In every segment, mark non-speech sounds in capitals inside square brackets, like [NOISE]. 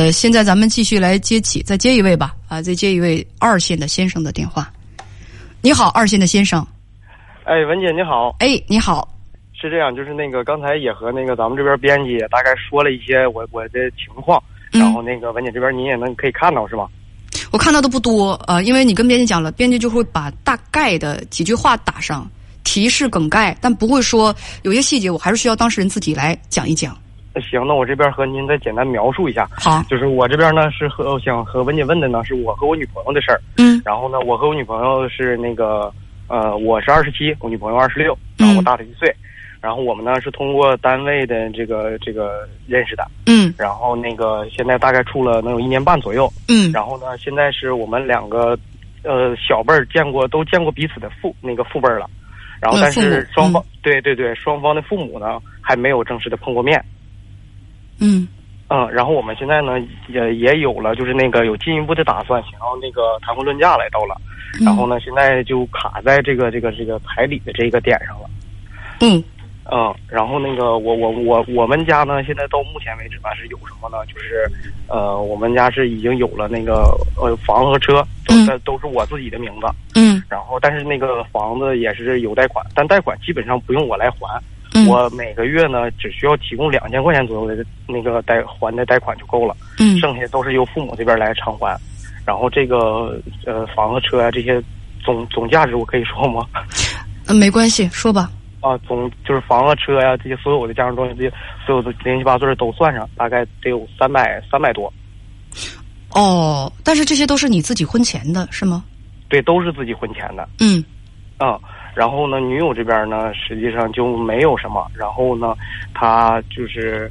呃，现在咱们继续来接起，再接一位吧。啊，再接一位二线的先生的电话。你好，二线的先生。哎，文姐你好。哎，你好。是这样，就是那个刚才也和那个咱们这边编辑也大概说了一些我我的情况，然后那个文姐这边你也能可以看到是吧？我看到的不多啊，因为你跟编辑讲了，编辑就会把大概的几句话打上，提示梗概，但不会说有些细节，我还是需要当事人自己来讲一讲。行，那我这边和您再简单描述一下。好，就是我这边呢是和想和文姐问的呢，是我和我女朋友的事儿。嗯。然后呢，我和我女朋友是那个呃，我是二十七，我女朋友二十六，然后我大她一岁。然后我们呢是通过单位的这个这个认识的。嗯。然后那个现在大概处了能有一年半左右。嗯。然后呢，现在是我们两个呃小辈儿见过都见过彼此的父那个父辈儿了。然后但是双方对对对双方的父母呢还没有正式的碰过面。嗯嗯，然后我们现在呢也也有了，就是那个有进一步的打算，想要那个谈婚论嫁来到了，然后呢现在就卡在这个这个这个彩礼的这个点上了。嗯嗯，然后那个我我我我们家呢现在到目前为止吧是有什么呢？就是呃我们家是已经有了那个呃房和车都在都是我自己的名字。嗯。然后但是那个房子也是有贷款，但贷款基本上不用我来还。我每个月呢，只需要提供两千块钱左右的那个贷还的贷款就够了，嗯，剩下都是由父母这边来偿还。然后这个呃房子车啊这些总总价值我可以说吗？嗯，[LAUGHS] 没关系，说吧。啊，总就是房子车呀这些所有的家用东西，这些所有的零七八碎都算上，大概得有三百三百多。哦，但是这些都是你自己婚前的是吗？对，都是自己婚前的。嗯。啊。然后呢，女友这边呢，实际上就没有什么。然后呢，他就是，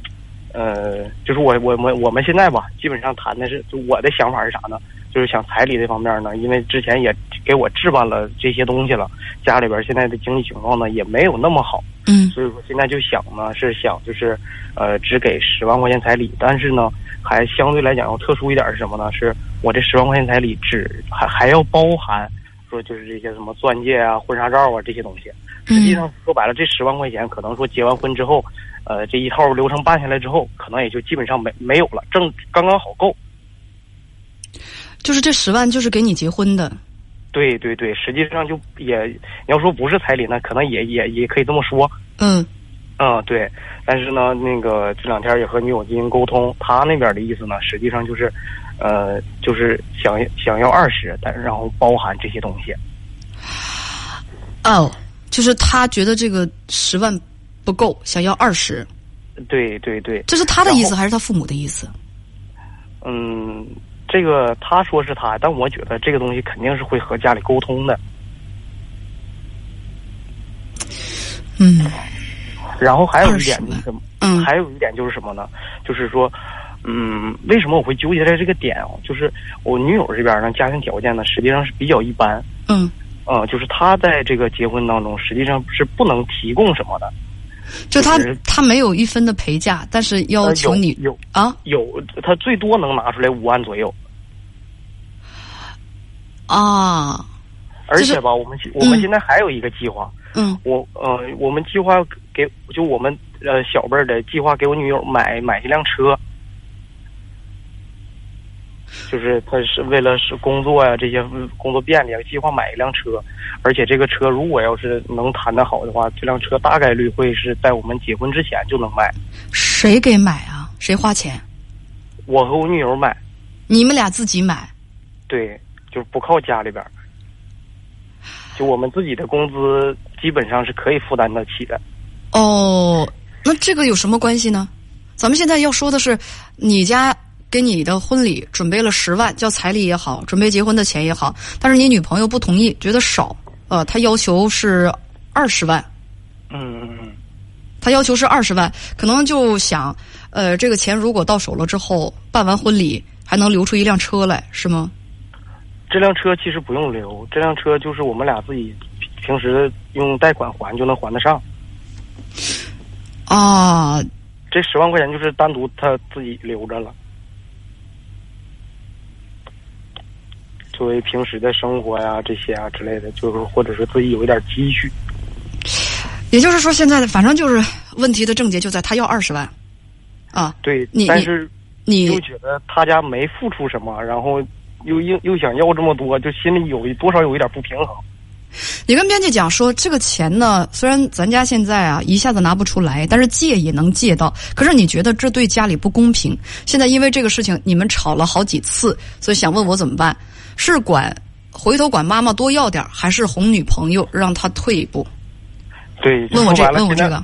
呃，就是我我们我们现在吧，基本上谈的是，就我的想法是啥呢？就是想彩礼这方面呢，因为之前也给我置办了这些东西了，家里边现在的经济情况呢也没有那么好，嗯，所以说现在就想呢是想就是，呃，只给十万块钱彩礼，但是呢，还相对来讲要特殊一点是什么呢？是我这十万块钱彩礼只还还要包含。说就是这些什么钻戒啊、婚纱照啊这些东西，实际上说白了，这十万块钱可能说结完婚之后，呃，这一套流程办下来之后，可能也就基本上没没有了，正刚刚好够。就是这十万就是给你结婚的。对对对，实际上就也你要说不是彩礼，呢可能也也也可以这么说。嗯。嗯，对。但是呢，那个这两天也和女友进行沟通，她那边的意思呢，实际上就是。呃，就是想想要二十，但然后包含这些东西。哦，就是他觉得这个十万不够，想要二十。对对对，这是他的意思还是他父母的意思？嗯，这个他说是他，但我觉得这个东西肯定是会和家里沟通的。嗯。然后还有一点就是什么？嗯。还有一点就是什么呢？就是说。嗯，为什么我会纠结在这个点啊？就是我女友这边呢，家庭条件呢，实际上是比较一般。嗯，呃，就是她在这个结婚当中，实际上是不能提供什么的。就她，她没有一分的陪嫁，但是要求你有啊，有，她最多能拿出来五万左右。啊，而且吧，我们我们现在还有一个计划。嗯，我呃，我们计划给就我们呃小辈儿的计划，给我女友买买一辆车。就是他是为了是工作呀，这些工作便利，计划买一辆车，而且这个车如果要是能谈得好的话，这辆车大概率会是在我们结婚之前就能卖。谁给买啊？谁花钱？我和我女友买。你们俩自己买？对，就是不靠家里边就我们自己的工资基本上是可以负担得起的。哦，那这个有什么关系呢？咱们现在要说的是你家。给你的婚礼准备了十万，叫彩礼也好，准备结婚的钱也好，但是你女朋友不同意，觉得少，呃，她要求是二十万。嗯嗯嗯。她要求是二十万，可能就想，呃，这个钱如果到手了之后，办完婚礼还能留出一辆车来，是吗？这辆车其实不用留，这辆车就是我们俩自己平时用贷款还就能还得上。啊，这十万块钱就是单独他自己留着了。作为平时的生活呀，这些啊之类的，就是或者是自己有一点积蓄。也就是说，现在的反正就是问题的症结就在他要二十万，啊，对，你但是你又觉得他家没付出什么，然后又又又想要这么多，就心里有一多少有一点不平衡。你跟编辑讲说，这个钱呢，虽然咱家现在啊一下子拿不出来，但是借也能借到。可是你觉得这对家里不公平？现在因为这个事情，你们吵了好几次，所以想问我怎么办？是管回头管妈妈多要点，还是哄女朋友让她退一步？对，问我这问我这个，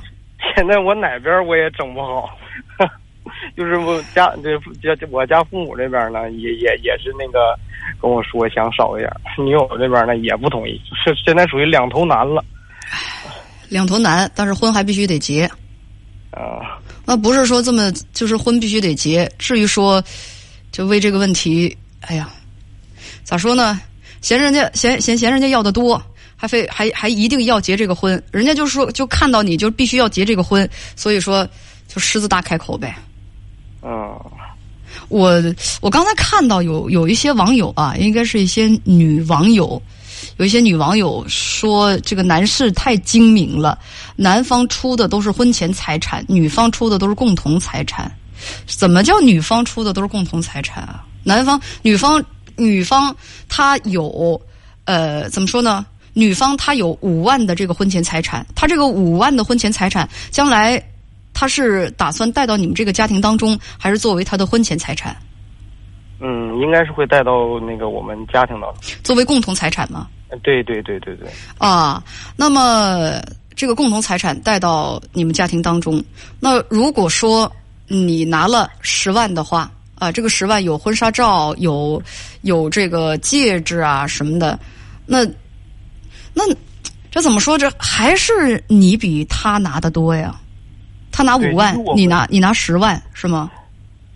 现在我哪边我也整不好，就是我家这家我家父母这边呢，也也也是那个跟我说想少一点，女友这边呢也不同意，是现在属于两头难了两头难，但是婚还必须得结。啊。那不是说这么就是婚必须得结，至于说就为这个问题，哎呀，咋说呢？嫌人家嫌嫌嫌人家要的多，还非还还一定要结这个婚，人家就说就看到你就必须要结这个婚，所以说就狮子大开口呗。嗯我我刚才看到有有一些网友啊，应该是一些女网友，有一些女网友说这个男士太精明了，男方出的都是婚前财产，女方出的都是共同财产。怎么叫女方出的都是共同财产啊？男方、女方、女方她有呃怎么说呢？女方她有五万的这个婚前财产，她这个五万的婚前财产将来。她是打算带到你们这个家庭当中，还是作为他的婚前财产？嗯，应该是会带到那个我们家庭当中。作为共同财产吗？对对对对对，啊，那么这个共同财产带到你们家庭当中，那如果说你拿了十万的话，啊，这个十万有婚纱照，有有这个戒指啊什么的，那那这怎么说？这还是你比他拿的多呀？他拿五万你拿你拿十万是吗？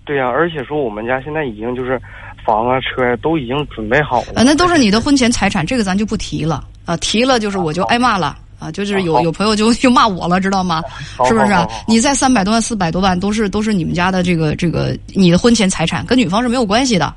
对呀、而且说我们家现在已经就是房啊车呀、都已经准备好了。啊，那都是你的婚前财产，这个咱就不提了啊，提了就是我就挨骂了啊，就是有有朋友就 [LAUGHS] 就骂我了，知道吗？是不是啊？你在三百多万、四百多万都是都是你们家的这个这个你的婚前财产，跟女方是没有关系的。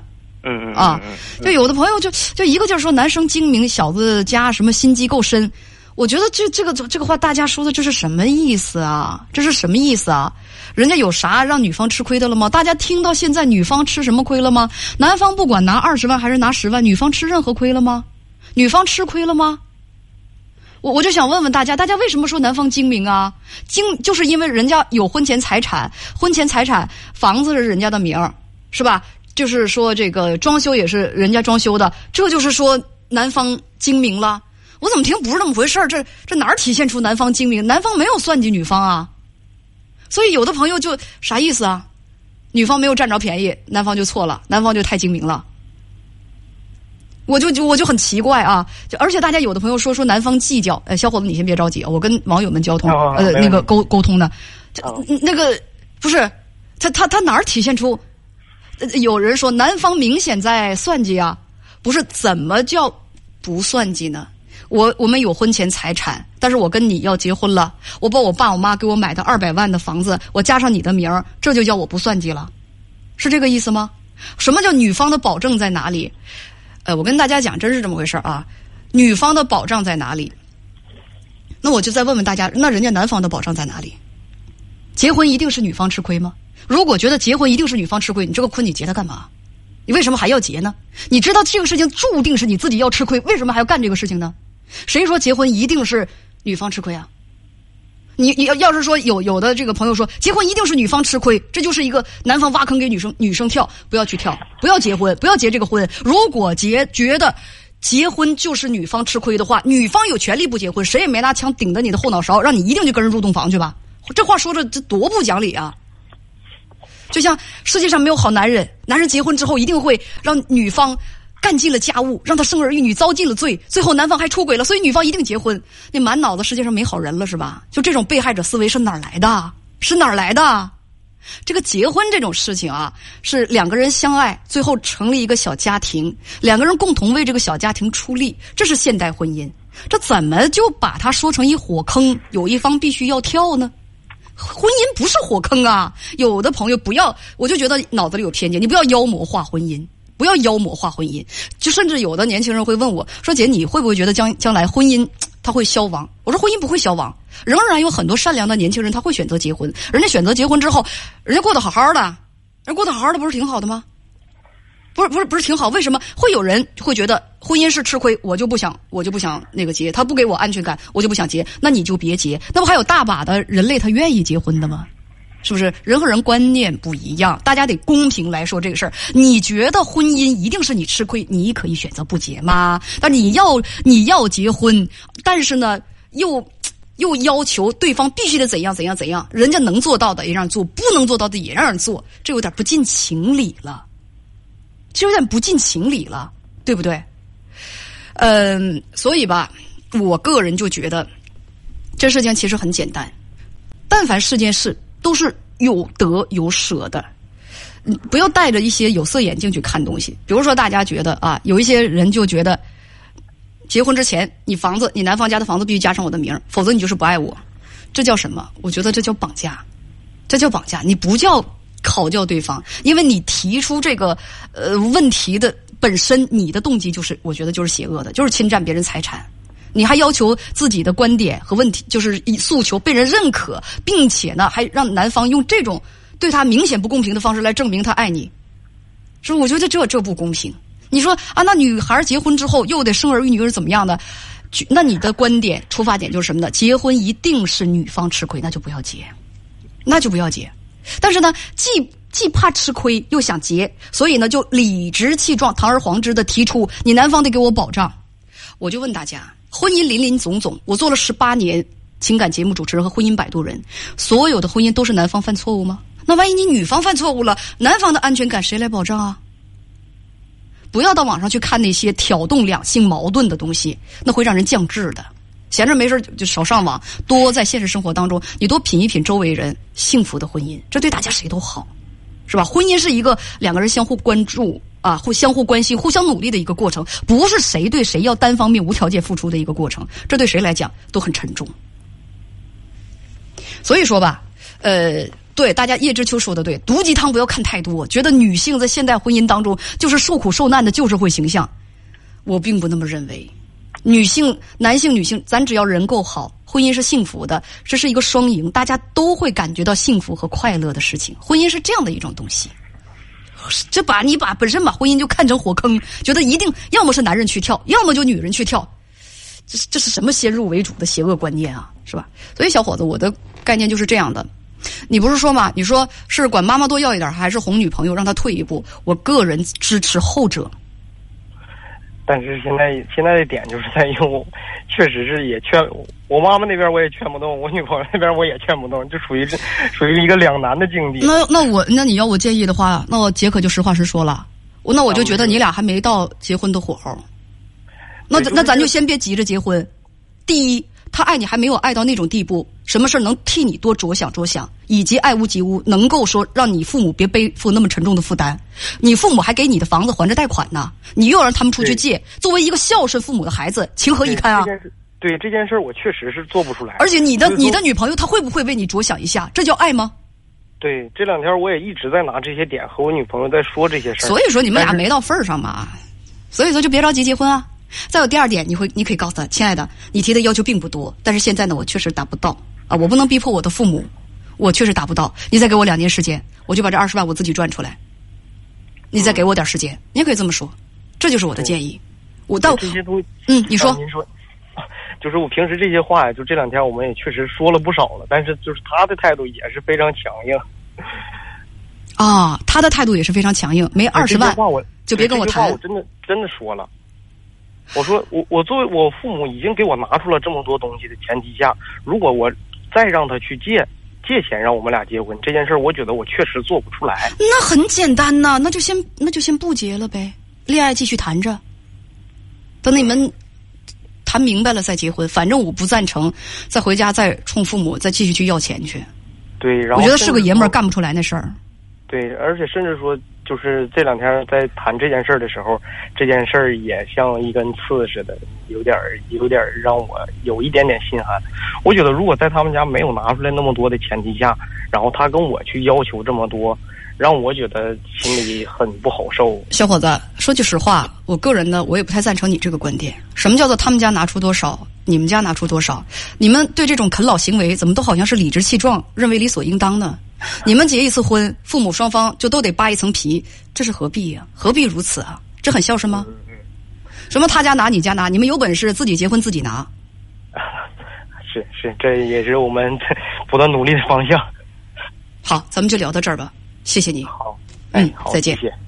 嗯嗯啊就有的朋友就就一个劲儿说男生精明，小子家什么心机够深。我觉得这这个这个话大家说的这是什么意思啊？这是什么意思啊？人家有啥让女方吃亏的了吗？大家听到现在女方吃什么亏了吗？男方不管拿二十万还是拿十万，女方吃任何亏了吗？女方吃亏了吗？我我就想问问大家，大家为什么说男方精明啊？精就是因为人家有婚前财产，婚前财产房子是人家的名儿，是吧？就是说这个装修也是人家装修的，这就是说男方精明了。我怎么听不是那么回事儿？这这哪儿体现出男方精明？男方没有算计女方啊，所以有的朋友就啥意思啊？女方没有占着便宜，男方就错了，男方就太精明了。我就就我就很奇怪啊，就而且大家有的朋友说说男方计较，呃，小伙子你先别着急啊，我跟网友们交通，呃，那个沟沟通的，这好那个不是他他他哪儿体现出？呃有人说男方明显在算计啊，不是怎么叫不算计呢？我我们有婚前财产，但是我跟你要结婚了，我把我爸我妈给我买的二百万的房子，我加上你的名儿，这就叫我不算计了，是这个意思吗？什么叫女方的保证在哪里？呃，我跟大家讲，真是这么回事啊。女方的保障在哪里？那我就再问问大家，那人家男方的保障在哪里？结婚一定是女方吃亏吗？如果觉得结婚一定是女方吃亏，你这个婚你结它干嘛？你为什么还要结呢？你知道这个事情注定是你自己要吃亏，为什么还要干这个事情呢？谁说结婚一定是女方吃亏啊？你你要要是说有有的这个朋友说结婚一定是女方吃亏，这就是一个男方挖坑给女生女生跳，不要去跳，不要结婚，不要结这个婚。如果结觉得结婚就是女方吃亏的话，女方有权利不结婚，谁也没拿枪顶着你的后脑勺，让你一定就跟人入洞房去吧。这话说的这多不讲理啊！就像世界上没有好男人，男人结婚之后一定会让女方干尽了家务，让他生儿育女，遭尽了罪，最后男方还出轨了，所以女方一定结婚。那满脑子世界上没好人了是吧？就这种被害者思维是哪儿来的？是哪儿来的？这个结婚这种事情啊，是两个人相爱，最后成立一个小家庭，两个人共同为这个小家庭出力，这是现代婚姻。这怎么就把它说成一火坑？有一方必须要跳呢？婚姻不是火坑啊！有的朋友不要，我就觉得脑子里有偏见，你不要妖魔化婚姻，不要妖魔化婚姻。就甚至有的年轻人会问我说：“姐，你会不会觉得将将来婚姻它会消亡？”我说：“婚姻不会消亡，仍然有很多善良的年轻人他会选择结婚，人家选择结婚之后，人家过得好好的，人过得好好的不是挺好的吗？不是不是不是挺好？为什么会有人会觉得婚姻是吃亏？我就不想，我就不想那个结，他不给我安全感，我就不想结。那你就别结。那不还有大把的人类他愿意结婚的吗？是不是人和人观念不一样？大家得公平来说这个事儿。你觉得婚姻一定是你吃亏，你可以选择不结吗？但你要你要结婚，但是呢，又又要求对方必须得怎样怎样怎样，人家能做到的也让做，不能做到的也让人做，这有点不近情理了。就有点不近情理了，对不对？嗯，所以吧，我个人就觉得这事情其实很简单。但凡是件事，都是有得有舍的。你不要戴着一些有色眼镜去看东西。比如说，大家觉得啊，有一些人就觉得，结婚之前，你房子，你男方家的房子必须加上我的名否则你就是不爱我。这叫什么？我觉得这叫绑架，这叫绑架。你不叫。考教对方，因为你提出这个呃问题的本身，你的动机就是，我觉得就是邪恶的，就是侵占别人财产。你还要求自己的观点和问题，就是以诉求被人认可，并且呢，还让男方用这种对他明显不公平的方式来证明他爱你，是我觉得这这不公平。你说啊，那女孩结婚之后又得生儿育女是怎么样的？那你的观点出发点就是什么呢？结婚一定是女方吃亏，那就不要结，那就不要结。但是呢，既既怕吃亏，又想结，所以呢，就理直气壮、堂而皇之的提出，你男方得给我保障。我就问大家，婚姻林林总总，我做了十八年情感节目主持人和婚姻摆渡人，所有的婚姻都是男方犯错误吗？那万一你女方犯错误了，男方的安全感谁来保障啊？不要到网上去看那些挑动两性矛盾的东西，那会让人降智的。闲着没事就少上网，多在现实生活当中，你多品一品周围人幸福的婚姻，这对大家谁都好，是吧？婚姻是一个两个人相互关注啊，互相互关心、互相努力的一个过程，不是谁对谁要单方面无条件付出的一个过程，这对谁来讲都很沉重。所以说吧，呃，对大家叶知秋说的对，毒鸡汤不要看太多，觉得女性在现代婚姻当中就是受苦受难的旧社会形象，我并不那么认为。女性、男性、女性，咱只要人够好，婚姻是幸福的，这是一个双赢，大家都会感觉到幸福和快乐的事情。婚姻是这样的一种东西，这把你把本身把婚姻就看成火坑，觉得一定要么是男人去跳，要么就女人去跳，这是这是什么先入为主的邪恶观念啊，是吧？所以小伙子，我的概念就是这样的。你不是说嘛？你说是管妈妈多要一点，还是哄女朋友让她退一步？我个人支持后者。但是现在现在的点就是在于，我 [LAUGHS] 确实是也劝我妈妈那边我也劝不动，我女朋友那边我也劝不动，就属于 [LAUGHS] 属于一个两难的境地。那那我那你要我建议的话，那我杰可就实话实说了，我那我就觉得你俩还没到结婚的火候。那那咱就先别急着结婚。第一。他爱你还没有爱到那种地步，什么事能替你多着想着想，以及爱屋及乌，能够说让你父母别背负那么沉重的负担。你父母还给你的房子还着贷款呢，你又让他们出去借。作为一个孝顺父母的孩子，情何以堪啊？对这件事，我确实是做不出来。而且你的你的女朋友，她会不会为你着想一下？这叫爱吗？对，这两天我也一直在拿这些点和我女朋友在说这些事儿。所以说你们俩没到份儿上嘛，所以说就别着急结婚啊。再有第二点，你会，你可以告诉他，亲爱的，你提的要求并不多，但是现在呢，我确实达不到啊，我不能逼迫我的父母，我确实达不到。你再给我两年时间，我就把这二十万我自己赚出来。你再给我点时间，你也可以这么说，这就是我的建议。我到这些都嗯，你说，您说，[LAUGHS] 就是我平时这些话呀，就这两天我们也确实说了不少了，但是就是他的态度也是非常强硬。啊，他的态度也是非常强硬，没二十万就别跟我谈。我真的真的说了。我说我我作为我父母已经给我拿出了这么多东西的前提下，如果我再让他去借借钱让我们俩结婚这件事儿，我觉得我确实做不出来。那很简单呐，那就先那就先不结了呗，恋爱继续谈着，等你们谈明白了再结婚。反正我不赞成再回家再冲父母再继续去要钱去。对，然后我觉得是个爷们儿干不出来那事儿。对，而且甚至说。就是这两天在谈这件事儿的时候，这件事儿也像一根刺似的，有点儿有点儿让我有一点点心寒。我觉得如果在他们家没有拿出来那么多的前提下，然后他跟我去要求这么多，让我觉得心里很不好受。小伙子，说句实话，我个人呢，我也不太赞成你这个观点。什么叫做他们家拿出多少，你们家拿出多少？你们对这种啃老行为，怎么都好像是理直气壮，认为理所应当呢？你们结一次婚，父母双方就都得扒一层皮，这是何必呀、何必如此啊？这很孝顺吗？什么他家拿你家拿，你们有本事自己结婚自己拿。[LAUGHS] 是是，这也是我们 [LAUGHS] 不断努力的方向。好，咱们就聊到这儿吧，谢谢你。好，嗯再见谢谢。